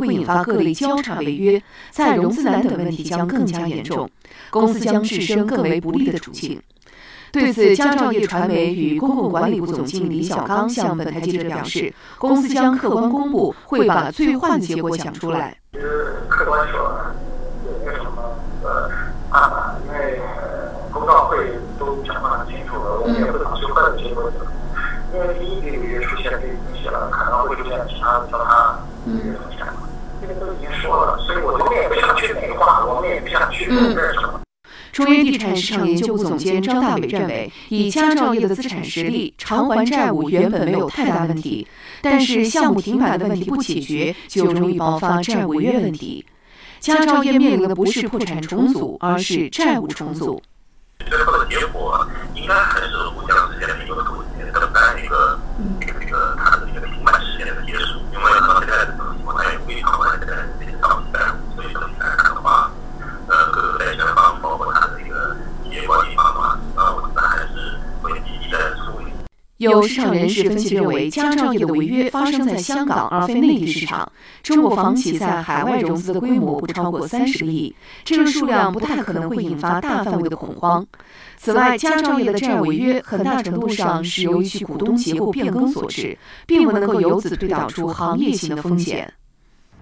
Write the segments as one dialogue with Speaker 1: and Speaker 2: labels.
Speaker 1: 会引发各类交叉违约、再融资难等问题将更加严重，公司将置身更为不利的处境。对此，佳兆业传媒与公共管理部总经理李小刚向本台记者表示，公司将客观公布，会把最坏的结果讲出来。
Speaker 2: 客观说，也没有什么呃办法，因为公告会都讲得很清楚了，我们也会把最坏的结果讲。因为第一个违约出现这个东西了，可能会出现其他其他违约风险，这个都已经说了，所以我们也不想去美
Speaker 1: 中原地产市场研究部总监张大伟认为，以佳兆业的资产实力，偿还债务原本没有太大问题，但是项目停摆的问题不解决，就容易爆发债务违约问题。佳兆业面临的不是破产重组，而是债务重组。
Speaker 2: 最后的结果应该还是互相之间的一个一个一个一个它的一个停摆时间的结束，因为可能现在的情况它也非常完善，这些到期债务，所以整体来看的话，呃，各个债权方包括它的一个企业管理方的话，呃，我觉得还是会积极的处理。
Speaker 1: 有市场人士分析认为，佳兆业的违约发生在香港而非内地市场。中国房企在海外融资的规模不超过三十个亿，这个数量不太可能会引发大范围的恐慌。此外，佳兆业的债违约很大程度上是由于其股东结构变更所致，并不能够由此推导出行业性的风险。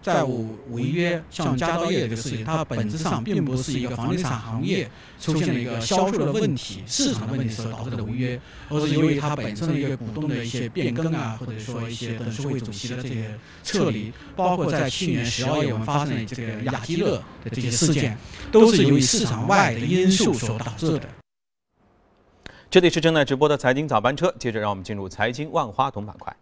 Speaker 3: 债务违约，像佳兆业这个事情，它本质上并不是一个房地产行业出现了一个销售的问题、市场的问题所导致的违约，而是由于它本身的一个股东的一些变更啊，或者说一些董事会主席的这些撤离，包括在去年十二月我们发生的这个雅基乐的这些事件，都是由于市场外的因素所导致的。
Speaker 4: 这里是正在直播的财经早班车，接着让我们进入财经万花筒板块。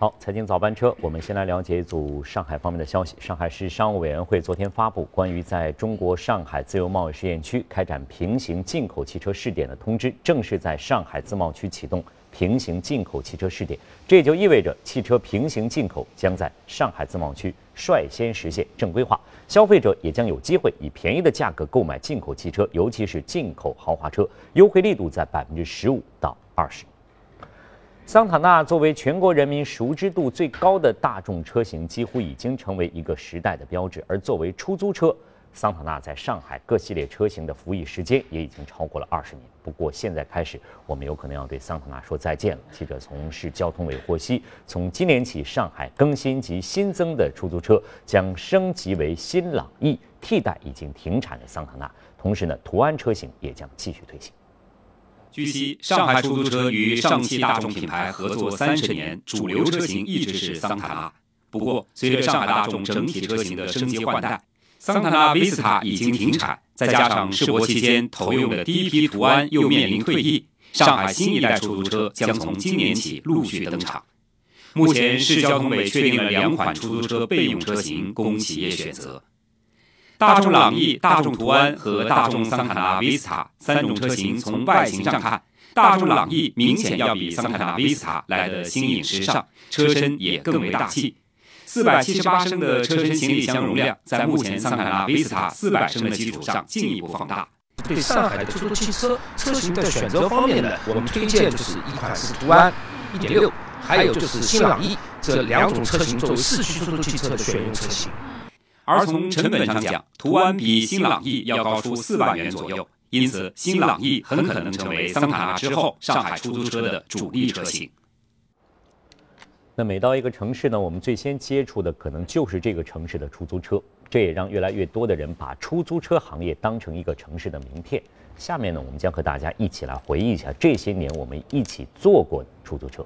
Speaker 5: 好，财经早班车，我们先来了解一组上海方面的消息。上海市商务委员会昨天发布关于在中国上海自由贸易试验区开展平行进口汽车试点的通知，正式在上海自贸区启动平行进口汽车试点。这也就意味着汽车平行进口将在上海自贸区率先实现正规化，消费者也将有机会以便宜的价格购买进口汽车，尤其是进口豪华车，优惠力度在百分之十五到二十。桑塔纳作为全国人民熟知度最高的大众车型，几乎已经成为一个时代的标志。而作为出租车，桑塔纳在上海各系列车型的服役时间也已经超过了二十年。不过现在开始，我们有可能要对桑塔纳说再见了。记者从市交通委获悉，从今年起，上海更新及新增的出租车将升级为新朗逸，替代已经停产的桑塔纳。同时呢，途安车型也将继续推行。
Speaker 6: 据悉，上海出租车与上汽大众品牌合作三十年，主流车型一直是桑塔纳。不过，随着上海大众整体车型的升级换代，桑塔纳 Vista 已经停产，再加上试博期间投用的第一批途安又面临退役，上海新一代出租车将从今年起陆续登场。目前，市交通委确定了两款出租车备用车型供企业选择。大众朗逸、大众途安和大众桑塔纳 Vista 三种车型，从外形上看，大众朗逸明显要比桑塔纳 Vista 来的新颖时尚，车身也更为大气。四百七十八升的车身行李箱容量，在目前桑塔纳 Vista 四百升的基础上进一步放大。
Speaker 7: 对上海的出租汽车车型的选择方面呢，我们推荐就是一款是途安一点六还有就是新朗逸这两种车型作为市区出租汽车的选用车型。
Speaker 6: 而从成本上讲，途安比新朗逸要高出四万元左右，因此新朗逸很可能成为桑塔纳之后上海出租车的主力车型。
Speaker 5: 那每到一个城市呢，我们最先接触的可能就是这个城市的出租车，这也让越来越多的人把出租车行业当成一个城市的名片。下面呢，我们将和大家一起来回忆一下这些年我们一起坐过的出租车。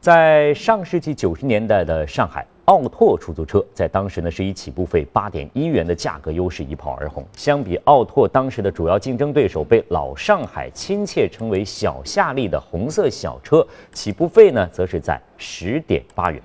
Speaker 5: 在上世纪九十年代的上海。奥拓出租车在当时呢是以起步费八点一元的价格优势一炮而红。相比奥拓当时的主要竞争对手，被老上海亲切称为“小夏利”的红色小车，起步费呢则是在十点八元。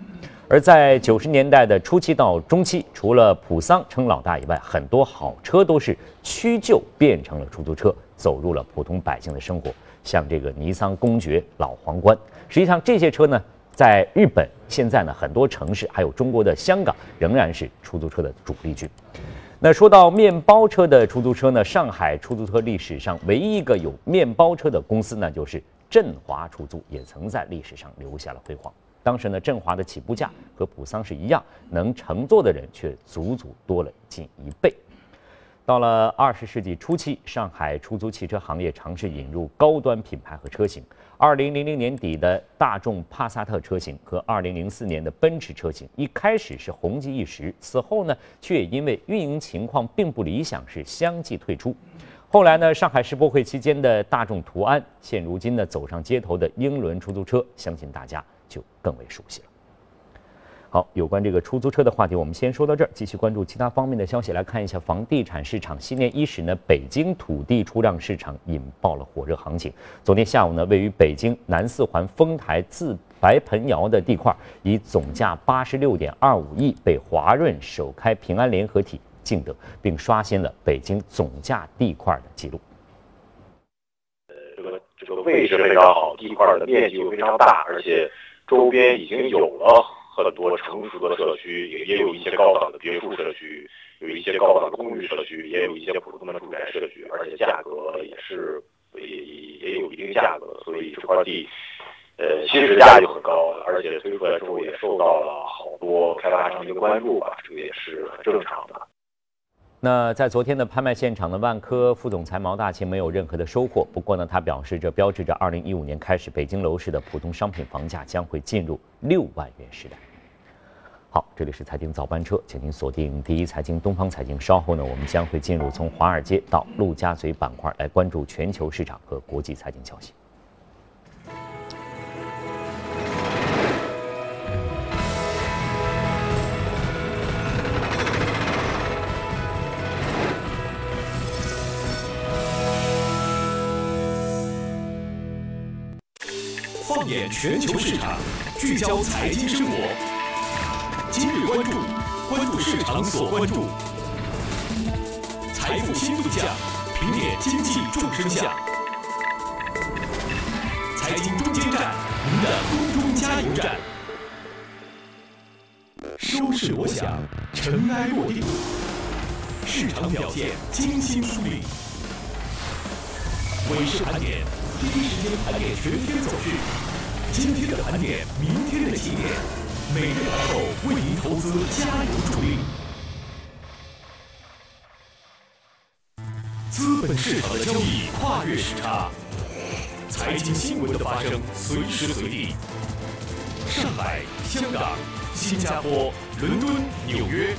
Speaker 5: 而在九十年代的初期到中期，除了普桑称老大以外，很多好车都是屈就变成了出租车，走入了普通百姓的生活。像这个尼桑公爵、老皇冠，实际上这些车呢。在日本，现在呢，很多城市还有中国的香港，仍然是出租车的主力军。那说到面包车的出租车呢，上海出租车历史上唯一一个有面包车的公司呢，就是振华出租也曾在历史上留下了辉煌。当时呢，振华的起步价和普桑是一样，能乘坐的人却足足多了近一倍。到了二十世纪初期，上海出租汽车行业尝试引入高端品牌和车型。二零零零年底的大众帕萨特车型和二零零四年的奔驰车型一开始是红极一时，此后呢，却因为运营情况并不理想，是相继退出。后来呢，上海世博会期间的大众途安，现如今呢走上街头的英伦出租车，相信大家就更为熟悉了。好，有关这个出租车的话题，我们先说到这儿。继续关注其他方面的消息，来看一下房地产市场。新年伊始呢，北京土地出让市场引爆了火热行情。昨天下午呢，位于北京南四环丰台自白盆窑的地块，以总价八十六点二五亿被华润首开平安联合体竞得，并刷新了北京总价地块的记录。
Speaker 8: 呃，这个这个位置非常好，地块的面积又非常大，而且周边已经有了。很多成熟的社区，也也有一些高档的别墅社区，有一些高档的公寓社区，也有一些普通的住宅社区，而且价格也是也也有一定价格，所以这块地，呃，其实价就很高，而且推出来之后也受到了好多开发商的关注吧，这个也是很正常的。
Speaker 5: 那在昨天的拍卖现场呢，万科副总裁毛大庆没有任何的收获。不过呢，他表示，这标志着2015年开始，北京楼市的普通商品房价将会进入六万元时代。好，这里是财经早班车，请您锁定第一财经东方财经。稍后呢，我们将会进入从华尔街到陆家嘴板块来关注全球市场和国际财经消息。
Speaker 9: 眼全球市场，聚焦财经生活。今日关注，关注市场所关注。财富新动向，评点经济众生相。财经中间站，您的空中加油站。收视锣响，尘埃落定，市场表现精心梳理。尾市盘点，第一时间盘点全天走势。今天的盘点，明天的起点，每日盘后为您投资加油助力。资本市场的交易跨越时差，财经新闻的发生随时随地。上海、香港、新加坡、伦敦、纽约，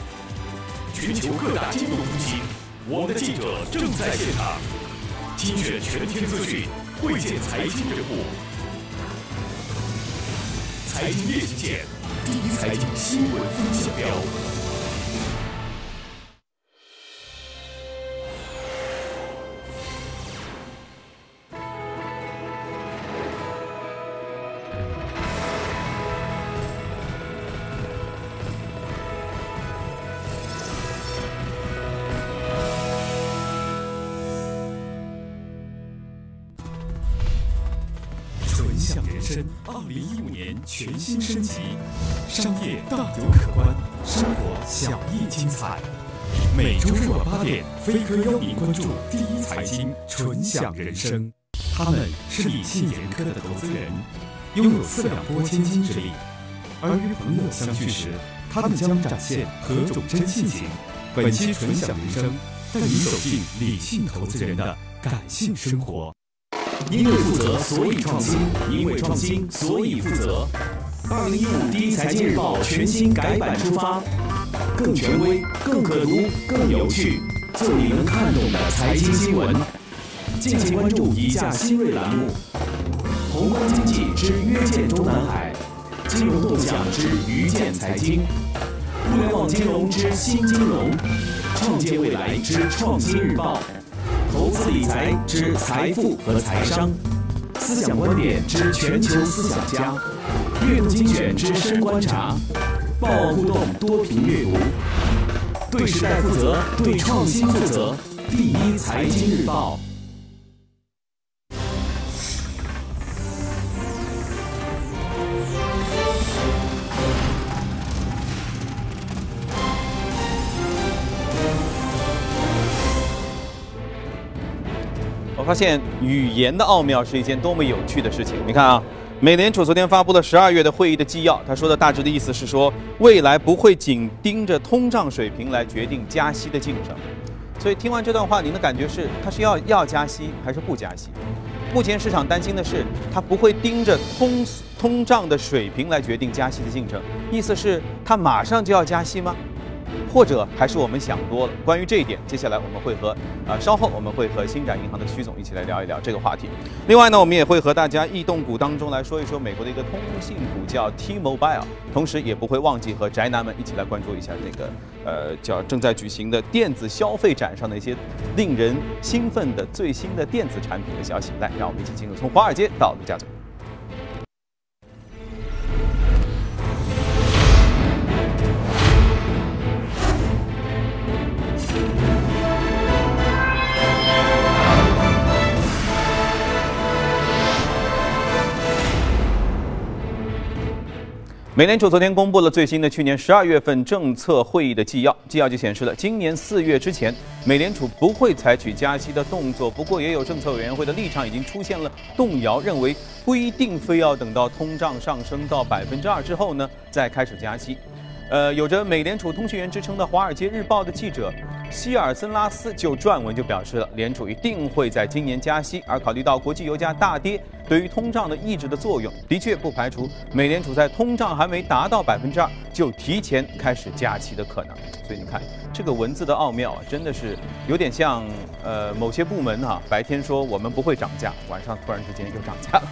Speaker 9: 全球各大金融中心，我们的记者正在现场，精选全天资讯，会见财经人物。财经夜行线，第一财经新闻风向标。二零一五年全新升级，商业大有可观，生活小亦精彩。每周日晚八点，飞科邀您关注第一财经纯享人生。他们是理性严苛的投资人，拥有四两拨千斤之力。而与朋友相聚时，他们将展现何种真性情？本期纯享人生，带你走进理性投资人的感性生活。因为负责，所以创新；因为创新，所以负责。二零一五第一财经日报全新改版出发，更权威、更可读、更有趣，做你能看懂的财经新闻。敬请关注以下新锐栏目：宏观经济之约见中南海，金融动向之愚见财经，互联网金融之新金融，创建未来之创新日报。投资理财之财富和财商，思想观点之全球思想家，阅读精选之深观察，报互动多屏阅读，对时代负责，对创新负责，第一财经日报。
Speaker 4: 发现语言的奥妙是一件多么有趣的事情。你看啊，美联储昨天发布了十二月的会议的纪要，他说的大致的意思是说，未来不会紧盯着通胀水平来决定加息的进程。所以听完这段话，您的感觉是，他是要要加息还是不加息？目前市场担心的是，他不会盯着通通胀的水平来决定加息的进程，意思是他马上就要加息吗？或者还是我们想多了。关于这一点，接下来我们会和呃稍后我们会和星展银行的徐总一起来聊一聊这个话题。另外呢，我们也会和大家异动股当中来说一说美国的一个通信股叫 T-Mobile，同时也不会忘记和宅男们一起来关注一下这个呃叫正在举行的电子消费展上的一些令人兴奋的最新的电子产品的消息。来，让我们一起进入从华尔街到陆家嘴。美联储昨天公布了最新的去年十二月份政策会议的纪要，纪要就显示了今年四月之前，美联储不会采取加息的动作。不过，也有政策委员会的立场已经出现了动摇，认为不一定非要等到通胀上升到百分之二之后呢，再开始加息。呃，有着美联储通讯员之称的《华尔街日报》的记者希尔森拉斯就撰文就表示了，联储一定会在今年加息。而考虑到国际油价大跌对于通胀的抑制的作用，的确不排除美联储在通胀还没达到百分之二就提前开始加息的可能。所以你看，这个文字的奥妙啊，真的是有点像呃某些部门哈，白天说我们不会涨价，晚上突然之间又涨价了。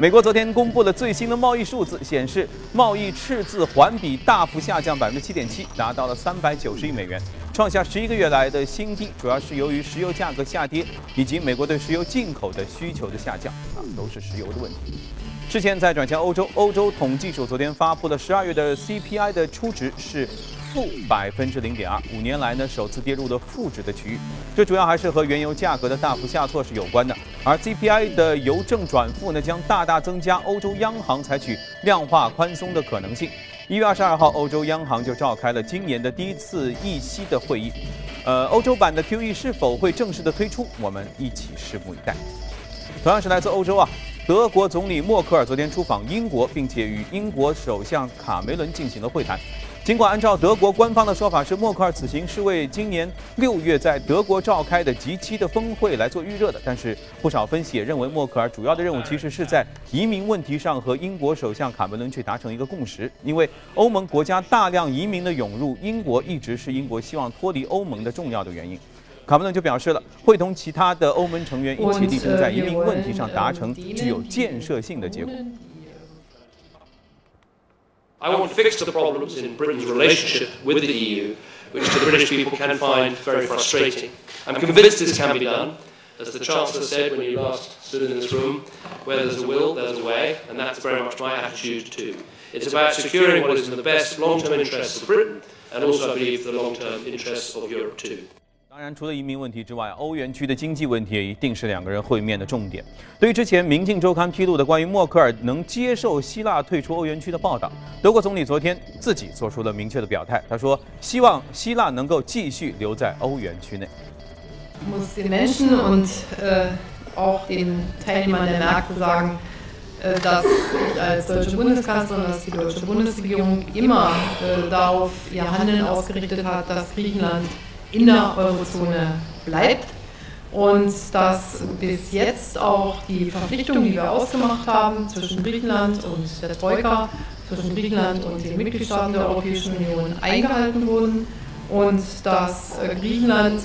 Speaker 4: 美国昨天公布了最新的贸易数字，显示贸易赤字环比大幅下降百分之七点七，达到了三百九十亿美元，创下十一个月来的新低。主要是由于石油价格下跌，以及美国对石油进口的需求的下降，啊，都是石油的问题。之前在转向欧洲，欧洲统计署昨天发布的十二月的 CPI 的初值是。负百分之零点二，五年来呢首次跌入了负值的区域，这主要还是和原油价格的大幅下挫是有关的。而 CPI 的由正转负呢，将大大增加欧洲央行采取量化宽松的可能性。一月二十二号，欧洲央行就召开了今年的第一次议息的会议。呃，欧洲版的 QE 是否会正式的推出，我们一起拭目以待。同样是来自欧洲啊，德国总理默克尔昨天出访英国，并且与英国首相卡梅伦进行了会谈。尽管按照德国官方的说法是默克尔此行是为今年六月在德国召开的 G7 的峰会来做预热的，但是不少分析也认为默克尔主要的任务其实是在移民问题上和英国首相卡梅伦去达成一个共识，因为欧盟国家大量移民的涌入英国一直是英国希望脱离欧盟的重要的原因。卡梅伦就表示了会同其他的欧盟成员一起力争在移民问题上达成具有建设性的结果。
Speaker 10: I want to fix the problems in Britain's relationship with the EU, which the British people can find very frustrating. I'm convinced this can be done. As the Chancellor said when you last stood in this room, where there's a will, there's a way, and that's very much my attitude too. It's about securing what is in the best long-term interests of Britain, and also, I believe, the long-term interests of Europe too.
Speaker 4: 当然，除了移民问题之外，欧元区的经济问题也一定是两个人会面的重点。对于之前《明镜周刊》披露的关于默克尔能接受希腊退出欧元区的报道，德国总理昨天自己做出了明确的表态。他说：“希望希腊能够继续留在欧元区内。”
Speaker 11: in der Eurozone bleibt und dass bis jetzt auch die Verpflichtungen, die wir ausgemacht haben zwischen Griechenland und der Troika, zwischen Griechenland und den Mitgliedstaaten der Europäischen Union eingehalten wurden und dass Griechenland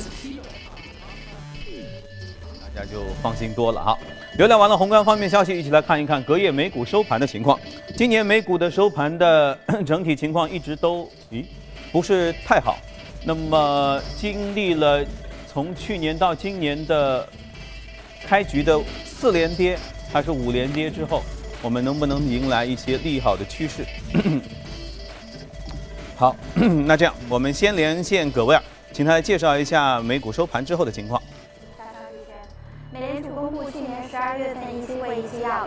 Speaker 4: 大家就放心多了哈。浏览完了宏观方面消息，一起来看一看隔夜美股收盘的情况。今年美股的收盘的整体情况一直都咦不是太好。 那么，经历了从去年到今年的开局的四连跌还是五连跌之后，我们能不能迎来一些利好的趋势？好，那这样我们先连线葛威尔，请他来介绍一下美股收盘之后的情况。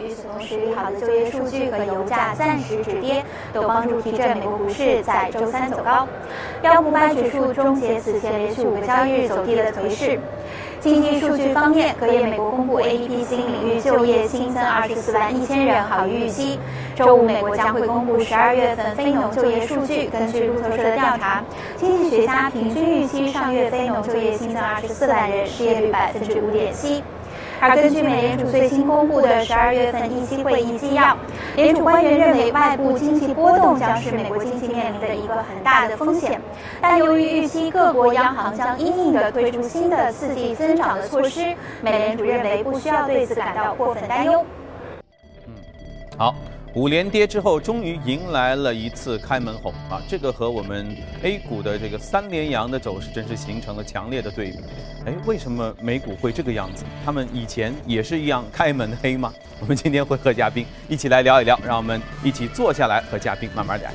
Speaker 12: 与此同时，利好的就业数据和油价暂时止跌，都帮助提振美国股市在周三走高。标普五百指数终结此前连续五个交易日走低的颓势。经济数据方面，隔夜美国公布 ADP 新领域就业新增二十四万一千人，好于预期。周五，美国将会公布十二月份非农就业数据。根据路透社的调查，经济学家平均预期上月非农就业新增二十四万人，失业率百分之五点七。而根据美联储最新公布的十二月份议息会议纪要，联储官员认为外部经济波动将是美国经济面临的一个很大的风险。但由于预期各国央行将因应的推出新的刺激增长的措施，美联储认为不需要对此感到过分担忧。
Speaker 4: 嗯，好。五连跌之后，终于迎来了一次开门红啊！这个和我们 A 股的这个三连阳的走势，真是形成了强烈的对比。哎，为什么美股会这个样子？他们以前也是一样开门黑吗？我们今天会和嘉宾一起来聊一聊，让我们一起坐下来和嘉宾慢慢聊。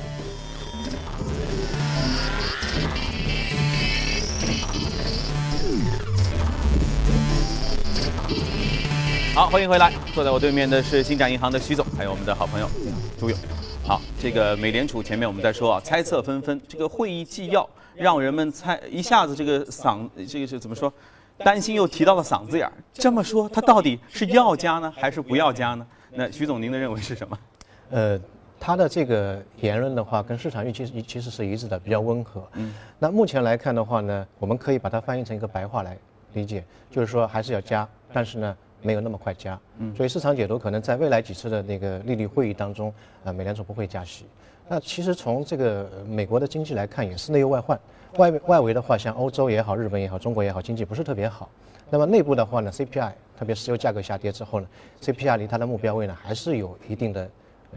Speaker 4: 好，欢迎回来。坐在我对面的是星展银行的徐总，还有我们的好朋友朱勇。好，这个美联储前面我们在说啊，猜测纷纷。这个会议纪要让人们猜一下子，这个嗓，这个是怎么说？担心又提到了嗓子眼儿。这么说，他到底是要加呢，还是不要加呢？那徐总，您的认为是什么？
Speaker 13: 呃，他的这个言论的话，跟市场预期其实是一致的，比较温和。嗯。那目前来看的话呢，我们可以把它翻译成一个白话来理解，就是说还是要加，但是呢。没有那么快加，嗯，所以市场解读可能在未来几次的那个利率会议当中，呃，美联储不会加息。那其实从这个美国的经济来看，也是内忧外患。外外围的话，像欧洲也好，日本也好，中国也好，经济不是特别好。那么内部的话呢，CPI，特别石油价格下跌之后呢，CPI 离它的目标位呢还是有一定的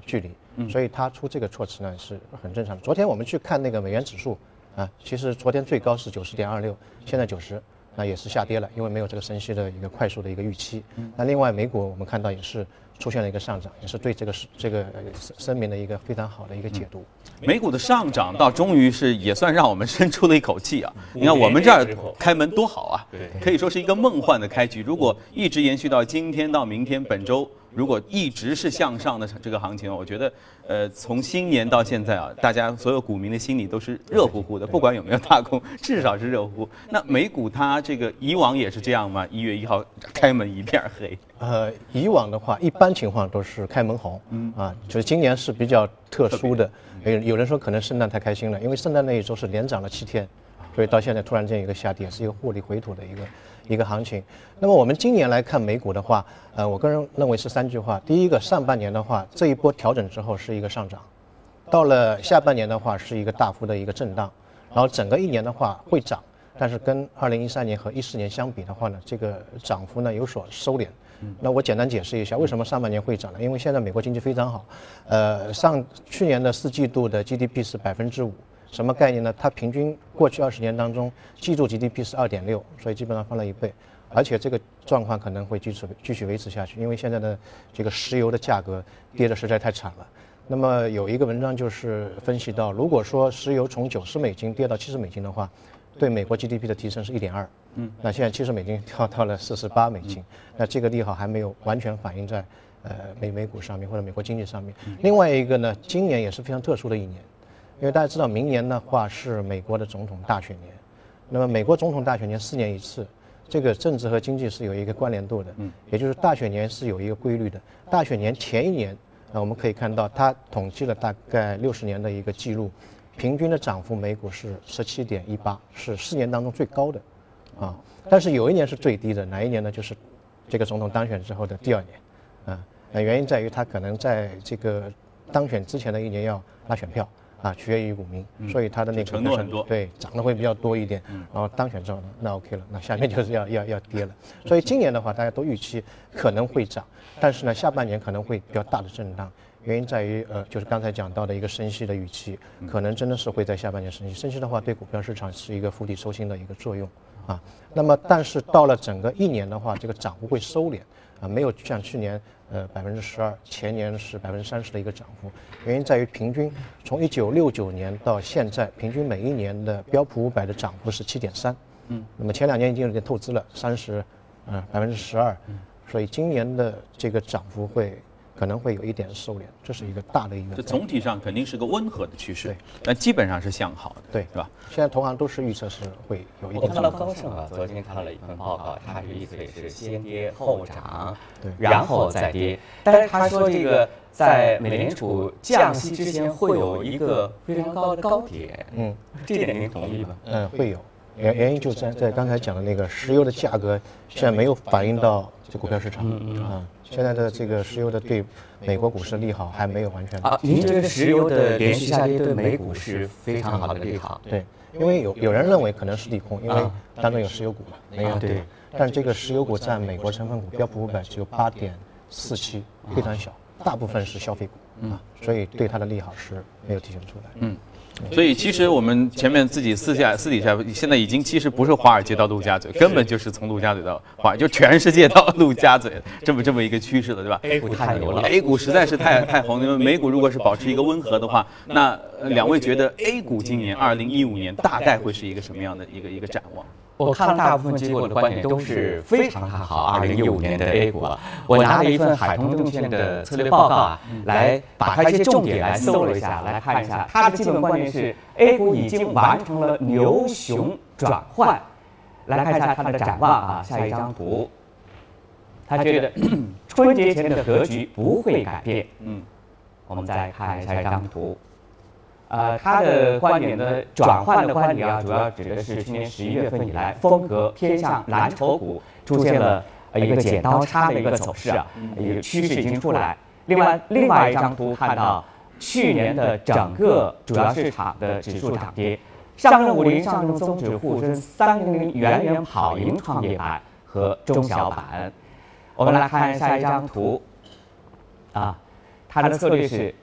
Speaker 13: 距离。嗯，所以它出这个措辞呢是很正常的。昨天我们去看那个美元指数啊，其实昨天最高是九十点二六，现在九十。那也是下跌了，因为没有这个升息的一个快速的一个预期。那另外美股我们看到也是出现了一个上涨，也是对这个是这个声明的一个非常好的一个解读。
Speaker 4: 美股的上涨倒终于是也算让我们深出了一口气啊！你看我们这儿开门多好啊，可以说是一个梦幻的开局。如果一直延续到今天到明天本周。如果一直是向上的这个行情，我觉得，呃，从新年到现在啊，大家所有股民的心里都是热乎乎的，不管有没有大空，至少是热乎乎。那美股它这个以往也是这样吗？一月一号开门一片黑。
Speaker 13: 呃，以往的话，一般情况都是开门红。嗯啊，就是今年是比较特殊的。有有人说可能圣诞太开心了，因为圣诞那一周是连涨了七天，所以到现在突然间一个下跌，是一个获利回吐的一个。一个行情，那么我们今年来看美股的话，呃，我个人认为是三句话。第一个，上半年的话，这一波调整之后是一个上涨，到了下半年的话是一个大幅的一个震荡，然后整个一年的话会涨，但是跟二零一三年和一四年相比的话呢，这个涨幅呢有所收敛。那我简单解释一下，为什么上半年会涨呢？因为现在美国经济非常好，呃，上去年的四季度的 GDP 是百分之五。什么概念呢？它平均过去二十年当中，季度 GDP 是二点六，所以基本上翻了一倍，而且这个状况可能会继续继续维持下去，因为现在的这个石油的价格跌得实在太惨了。那么有一个文章就是分析到，如果说石油从九十美金跌到七十美金的话，对美国 GDP 的提升是一点二。嗯，那现在七十美金跳到了四十八美金，那这个利好还没有完全反映在呃美美股上面或者美国经济上面。另外一个呢，今年也是非常特殊的一年。因为大家知道，明年的话是美国的总统大选年，那么美国总统大选年四年一次，这个政治和经济是有一个关联度的，嗯，也就是大选年是有一个规律的。大选年前一年，啊，我们可以看到它统计了大概六十年的一个记录，平均的涨幅美股是十七点一八，是四年当中最高的，啊，但是有一年是最低的，哪一年呢？就是这个总统当选之后的第二年，啊，那原因在于他可能在这个当选之前的一年要拉选票。啊，取决于股民，所以它的那个
Speaker 4: 承诺很多，
Speaker 13: 对涨得会比较多一点。然后当选之后呢，那 OK 了，那下面就是要要要跌了。所以今年的话，大家都预期可能会涨，但是呢，下半年可能会比较大的震荡。原因在于，呃，就是刚才讲到的一个升息的预期，可能真的是会在下半年升息。升息的话，对股票市场是一个釜底抽薪的一个作用啊。那么，但是到了整个一年的话，这个涨幅会收敛啊，没有像去年。呃，百分之十二，前年是百分之三十的一个涨幅，原因在于平均从一九六九年到现在，平均每一年的标普五百的涨幅是七点三，嗯，那么前两年已经有点透支了，三十，嗯，百分之十二，所以今年的这个涨幅会可能会有一点收敛，这是一个大的一个。
Speaker 4: 这总体上肯定是个温和的趋势，对但基本上是向好的，
Speaker 13: 对，
Speaker 4: 是吧？
Speaker 13: 现在同行都是预测是会有一点。
Speaker 14: 我看到高盛啊，昨天看到了一份报告，它是意思也是先跌后涨，
Speaker 13: 对，
Speaker 14: 然后再跌。但是他说这个在美联储降息之前会有一个非常高的高点，嗯，这点您同意吗？
Speaker 13: 嗯，会有。原原因就在在刚才讲的那个石油的价格现在没有反映到这股票市场，啊，现在的这个石油的对美国股市的利好还没有完全
Speaker 14: 啊。您这个石油的连续下跌对美股是非常好的利好，
Speaker 13: 对，因为有有人认为可能是利空，因为当中有石油股嘛，没有对，但这个石油股占美国成分股标普五百只有八点四七，非常小，大部分是消费股啊，所以对它的利好是没有体现出来，嗯。
Speaker 4: 所以其实我们前面自己私下私底下，现在已经其实不是华尔街到陆家嘴，根本就是从陆家嘴到华，就全世界到陆家嘴这么这么一个趋势了，对吧
Speaker 14: ？A 股太牛了
Speaker 4: ，A 股实在是太太红。因为美股如果是保持一个温和的话，那两位觉得 A 股今年二零一五年大概会是一个什么样的一个一个展望？
Speaker 14: 我看了大部分机构的观点都是非常看好二零一五年的 A 股。我拿了一份海通证券的策略报告啊，来把它一些重点来搜了一下，来看一下。它的基本观点是 A 股已经完成了牛熊转换。来看一下它的展望啊，下一张图。他觉得春节前的格局不会改变。嗯，我们再看下一张图。呃，他的观点的转换的观点啊，主要指的是去年十一月份以来，风格偏向蓝筹股出现了一个剪刀差的一个走势啊，一个趋势已经出来。另外，另外一张图看到去年的整个主要市场的指数涨跌，上证五零、上证综指、沪深三零零远远跑赢创业板和中小板。我们来看下一张图，啊，它的策略是。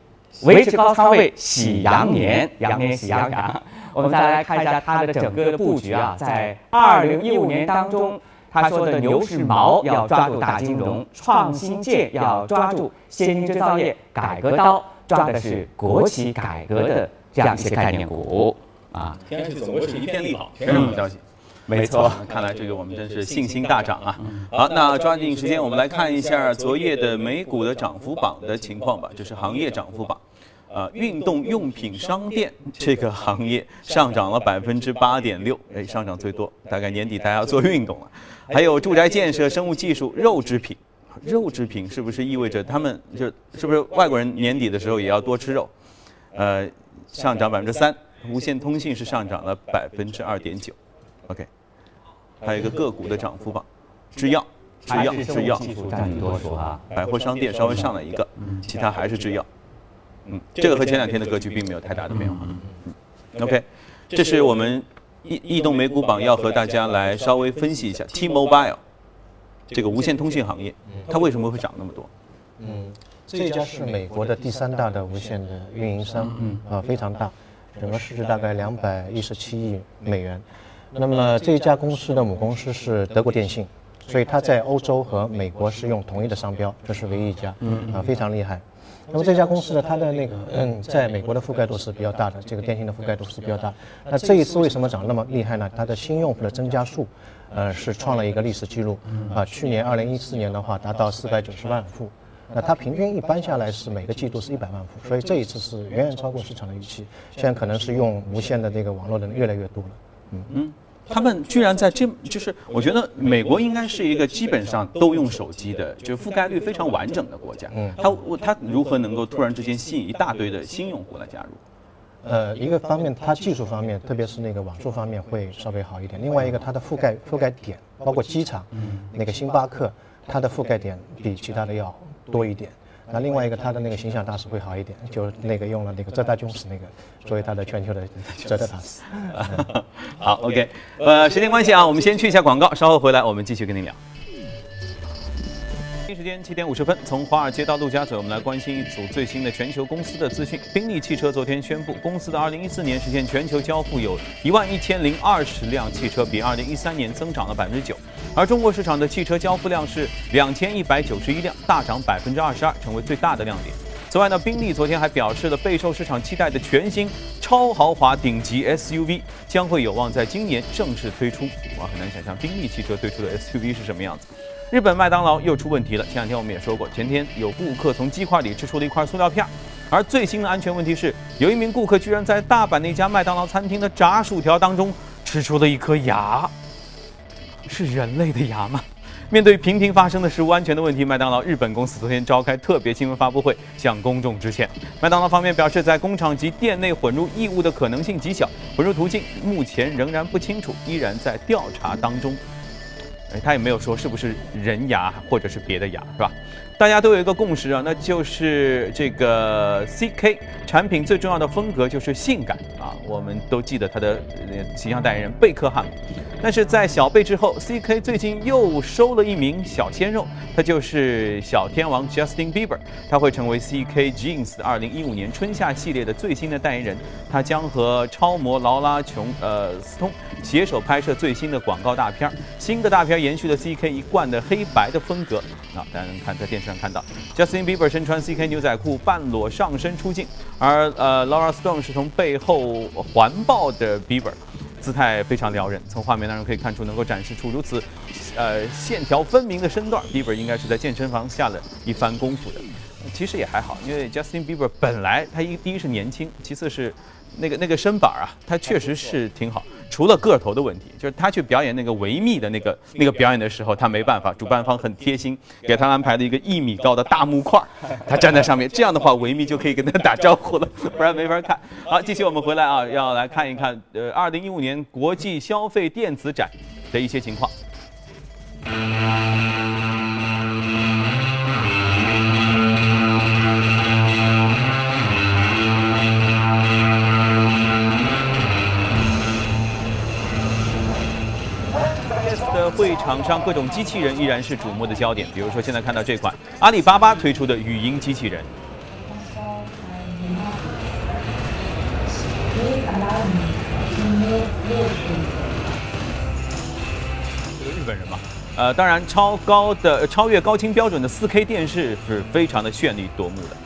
Speaker 14: 维持高仓位，喜羊年，羊年喜羊羊。我们再来看一下它的整个的布局啊，在二零一五年当中，他说的牛市毛要抓住大金融，创新界要抓住先进制造业，改革刀抓的是国企改革的这样一些概念股
Speaker 4: 啊。天气总归是一片利好，天上好消息。
Speaker 14: 没错，
Speaker 4: 看来这个我们真是信心大涨啊！好，那抓紧时间，我们来看一下昨夜的美股的涨幅榜的情况吧。这是行业涨幅榜，呃，运动用品商店这个行业上涨了百分之八点六，哎，上涨最多。大概年底大家要做运动了。还有住宅建设、生物技术、肉制品，肉制品是不是意味着他们就是不是外国人年底的时候也要多吃肉？呃，上涨百分之三。无线通信是上涨了百分之二点九。OK，还有一个个股的涨幅榜，制药，制药，制药，
Speaker 14: 占多数啊。
Speaker 4: 百货商店稍微上了一个，其他还是制药。嗯，这个和前两天的格局并没有太大的变化。嗯，OK，这是我们异异动美股榜要和大家来稍微分析一下 T-Mobile 这个无线通信行业，它为什么会涨那么多？
Speaker 13: 嗯，这家是美国的第三大的无线的运营商，嗯啊，非常大。整个市值大概两百一十七亿美元，那么这一家公司的母公司是德国电信，所以它在欧洲和美国是用同一的商标，这是唯一一家，啊，非常厉害。那么这家公司呢，它的那个嗯，在美国的覆盖度是比较大的，这个电信的覆盖度是比较大。那这一次为什么涨那么厉害呢？它的新用户的增加数，呃，是创了一个历史记录，啊，去年二零一四年的话达到四百九十万户。那它平均一般下来是每个季度是一百万户，所以这一次是远远超过市场的预期。现在可能是用无线的这个网络的人越来越多了。
Speaker 4: 嗯嗯，他们居然在这，就是我觉得美国应该是一个基本上都用手机的，就覆盖率非常完整的国家。嗯，它它如何能够突然之间吸引一大堆的新用户来加入？
Speaker 13: 呃，一个方面它技术方面，特别是那个网速方面会稍微好一点。另外一个它的覆盖覆盖点，包括机场，那个星巴克，它的覆盖点比其他的要。多一点，那另外一个他的那个形象大使会好一点，就那个用了那个浙大军士那个作为他的全球的 浙大大使。
Speaker 4: 好，OK，呃，时间关系啊，我们先去一下广告，稍后回来我们继续跟您聊。时间七点五十分，从华尔街到陆家嘴，我们来关心一组最新的全球公司的资讯。宾利汽车昨天宣布，公司的二零一四年实现全球交付有一万一千零二十辆汽车，比二零一三年增长了百分之九。而中国市场的汽车交付量是两千一百九十一辆，大涨百分之二十二，成为最大的亮点。此外呢，宾利昨天还表示了备受市场期待的全新超豪华顶级 SUV 将会有望在今年正式推出。我很难想象宾利汽车推出的 SUV 是什么样子。日本麦当劳又出问题了，前两天我们也说过，前天有顾客从鸡块里吃出了一块塑料片儿，而最新的安全问题是，有一名顾客居然在大阪那家麦当劳餐厅的炸薯条当中吃出了一颗牙，是人类的牙吗？面对频频发生的食物安全的问题，麦当劳日本公司昨天召开特别新闻发布会，向公众致歉。麦当劳方面表示，在工厂及店内混入异物的可能性极小，混入途径目前仍然不清楚，依然在调查当中。哎，他也没有说是不是人牙或者是别的牙，是吧？大家都有一个共识啊，那就是这个 CK 产品最重要的风格就是性感啊，我们都记得它的形象代言人贝克汉姆。但是在小贝之后，CK 最近又收了一名小鲜肉，他就是小天王 Justin Bieber，他会成为 CK Jeans 2015年春夏系列的最新的代言人，他将和超模劳拉琼呃斯通携手拍摄最新的广告大片儿。新的大片延续了 CK 一贯的黑白的风格啊，大家能看在电视看到，Justin Bieber 身穿 CK 牛仔裤，半裸上身出镜，而呃 Laura Stone 是从背后环抱的 Bieber。姿态非常撩人，从画面当中可以看出，能够展示出如此，呃，线条分明的身段，Bieber 应该是在健身房下了一番功夫的。其实也还好，因为 Justin Bieber 本来他一第一是年轻，其次是那个那个身板啊，他确实是挺好。除了个头的问题，就是他去表演那个维密的那个那个表演的时候，他没办法，主办方很贴心，给他安排了一个一米高的大木块，他站在上面，这样的话维密就可以跟他打招呼了，不然没法看。好，继续我们回来啊，要来看一看呃，二零一五年国际消费电子展的一些情况。会场上，各种机器人依然是瞩目的焦点。比如说，现在看到这款阿里巴巴推出的语音机器人。这个日本人嘛，呃，当然超高的、超越高清标准的 4K 电视是非常的绚丽夺目的。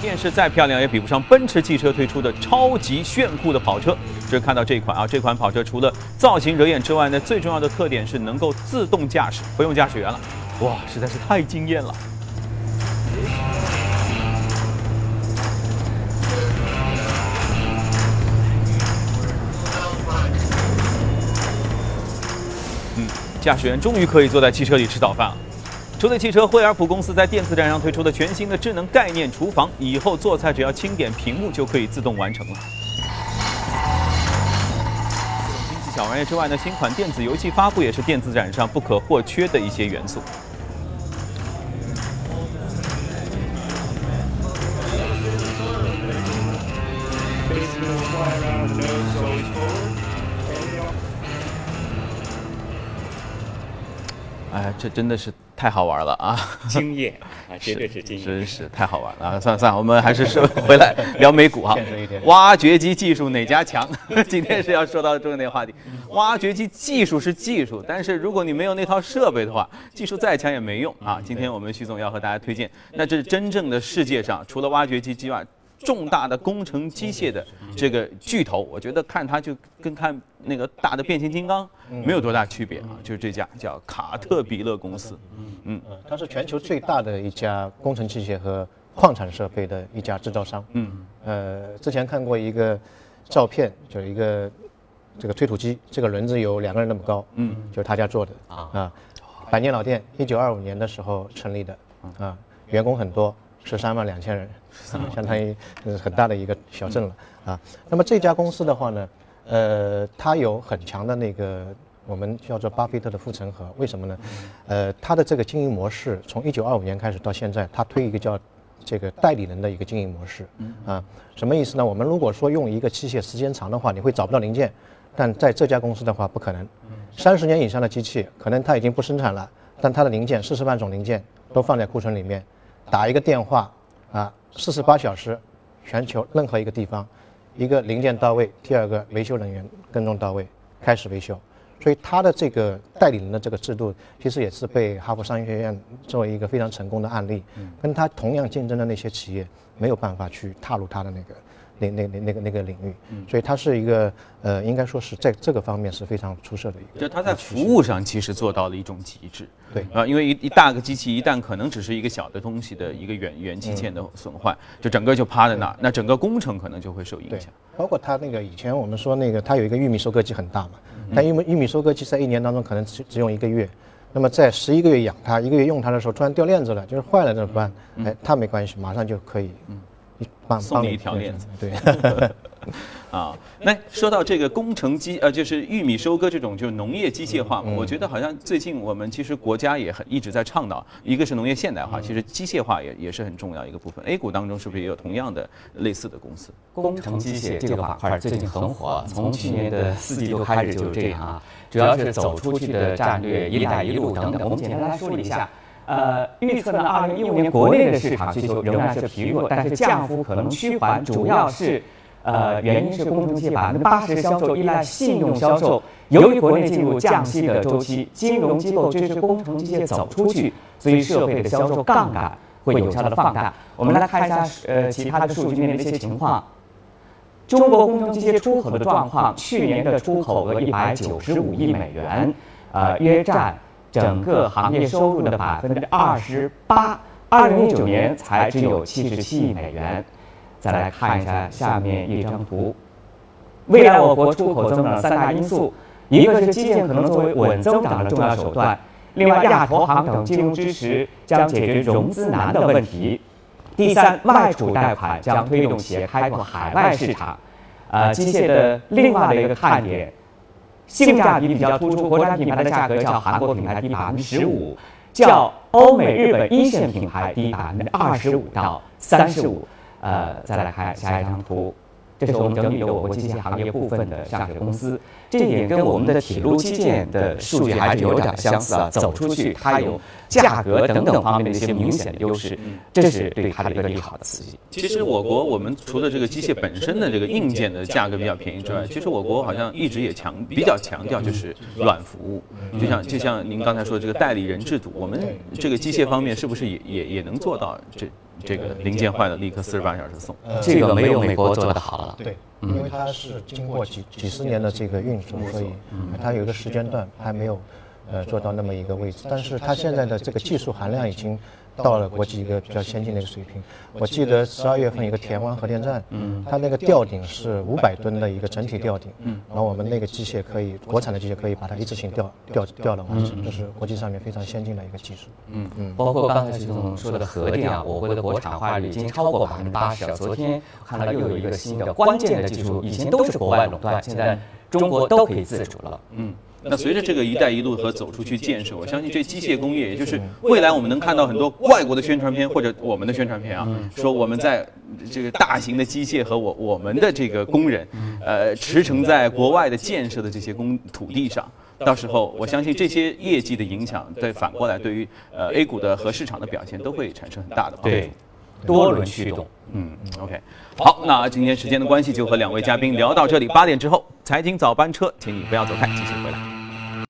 Speaker 4: 电视再漂亮也比不上奔驰汽车推出的超级炫酷的跑车。这看到这款啊，这款跑车除了造型惹眼之外呢，最重要的特点是能够自动驾驶，不用驾驶员了。哇，实在是太惊艳了！嗯，驾驶员终于可以坐在汽车里吃早饭了。除了汽车，惠而浦公司在电子展上推出的全新的智能概念厨房，以后做菜只要轻点屏幕就可以自动完成了。经济小玩意之外呢，新款电子游戏发布也是电子展上不可或缺的一些元素。哎，这真的是太好玩了啊！
Speaker 14: 经验啊，绝对是经验，
Speaker 4: 真是太好玩了啊！算了算了，我们还是说回来聊美股哈。挖掘机技术哪家强？今天是要说到重点话题。挖掘机技术是技术，但是如果你没有那套设备的话，技术再强也没用啊！今天我们徐总要和大家推荐，那这是真正的世界上除了挖掘机之外。重大的工程机械的这个巨头，我觉得看它就跟看那个大的变形金刚没有多大区别啊，就是这家叫卡特彼勒公司，
Speaker 13: 嗯。嗯，它是全球最大的一家工程机械和矿产设备的一家制造商，嗯，呃，之前看过一个照片，就是一个这个推土机，这个轮子有两个人那么高，嗯，就是他家做的啊，啊，百年老店，一九二五年的时候成立的，啊，员工很多。十三万两千人，相当于很大的一个小镇了啊。那么这家公司的话呢，呃，它有很强的那个我们叫做巴菲特的护城河。为什么呢？呃，它的这个经营模式从一九二五年开始到现在，它推一个叫这个代理人的一个经营模式啊。什么意思呢？我们如果说用一个器械时间长的话，你会找不到零件，但在这家公司的话不可能。三十年以上的机器，可能它已经不生产了，但它的零件四十万种零件都放在库存里面。打一个电话，啊，四十八小时，全球任何一个地方，一个零件到位，第二个维修人员跟踪到位，开始维修。所以他的这个代理人的这个制度，其实也是被哈佛商业学院作为一个非常成功的案例，跟他同样竞争的那些企业没有办法去踏入他的那个。那那那那个那个领域，所以它是一个呃，应该说是在这个方面是非常出色的一个。
Speaker 4: 就它在服务上其实做到了一种极致。
Speaker 13: 对
Speaker 4: 啊，因为一一大个机器一旦可能只是一个小的东西的一个元元器件的损坏，就整个就趴在那儿，那整个工程可能就会受影响。
Speaker 13: 包括它那个以前我们说那个它有一个玉米收割机很大嘛，但玉米玉米收割机在一年当中可能只只用一个月，那么在十一个月养它，一个月用它的时候突然掉链子了，就是坏了怎么办？哎，它没关系，马上就可以。帮
Speaker 4: 送你一条链子，
Speaker 13: 对，
Speaker 4: 啊，那说到这个工程机，呃，就是玉米收割这种就是农业机械化嘛，我觉得好像最近我们其实国家也很一直在倡导，一个是农业现代化，其实机械化也也是很重要一个部分。A 股当中是不是也有同样的类似的公司？
Speaker 14: 工程机械这个板块最近很火，从去年的四季度开始就是这样啊，主要是走出去的战略，一带一路等等。我们简单来说一下。呃，预测呢，二零一五年国内的市场需求仍然是疲弱，但是降幅可能趋缓，主要是，呃，原因是工程机械百分之八十销售依赖信用销售，由于国内进入降息的周期，金融机构支持工程机械走出去，所以设备的销售杠杆会有效的放大。我们来看一下，呃，其他的数据面的一些情况。中国工程机械出口的状况，去年的出口额一百九十五亿美元，呃，约占。整个行业收入的百分之二十八，二零一九年才只有七十七亿美元。再来看一下下面一张图，未来我国出口增长三大因素，一个是基建可能作为稳增长的重要手段，另外亚投行等金融支持将解决融资难的问题，第三外储贷款将推动企业开拓海外市场。呃，机械的另外的一个看点。性价比比较突出，国产品牌的价格较韩国品牌低百分之十五，较欧美日本一线品牌低百分之二十五到三十五。呃，再来看下一张图。这是我们整理的我国机械行业部分的上市公司，这一点跟我们的铁路基建的数据还是有点相似啊。走出去，它有价格等等方面的一些明显的优势，这是对它的一个利好的刺激。
Speaker 4: 其实我国我们除了这个机械本身的这个硬件的价格比较便宜之外，其实我国好像一直也强比较强调就是软服务，就像就像您刚才说的这个代理人制度，我们这个机械方面是不是也也也能做到这？这个零件坏了，立刻四十八小时送。
Speaker 14: 这个没有美国做的好了。
Speaker 13: 对，因为它是经过几几十年的这个运输，所以它有一个时间段还没有，呃，做到那么一个位置。但是它现在的这个技术含量已经。到了国际一个比较先进的一个水平。我记得十二月份一个田湾核电站，嗯，它那个吊顶是五百吨的一个整体吊顶，嗯，然后我们那个机械可以，国产的机械可以把它一次性吊吊吊了完成，这是国际上面非常先进的一个技术。
Speaker 14: 嗯嗯，包括刚才徐总说的核电啊，我国的国产化率已经超过百分之八十了。昨天看到又有一个新的关键的技术，以前都是国外垄断，现在中国都可以自主了。嗯。
Speaker 4: 那随着这个“一带一路”和走出去建设，我相信这机械工业，也就是未来我们能看到很多外国的宣传片或者我们的宣传片啊，说我们在这个大型的机械和我我们的这个工人，呃，驰骋在国外的建设的这些工土地上，到时候我相信这些业绩的影响，对反过来对于呃 A 股的和市场的表现都会产生很大的帮助。
Speaker 14: 多轮驱动。
Speaker 4: 嗯，OK，好，那今天时间的关系，就和两位嘉宾聊到这里。八点之后，财经早班车，请你不要走开，继续回来。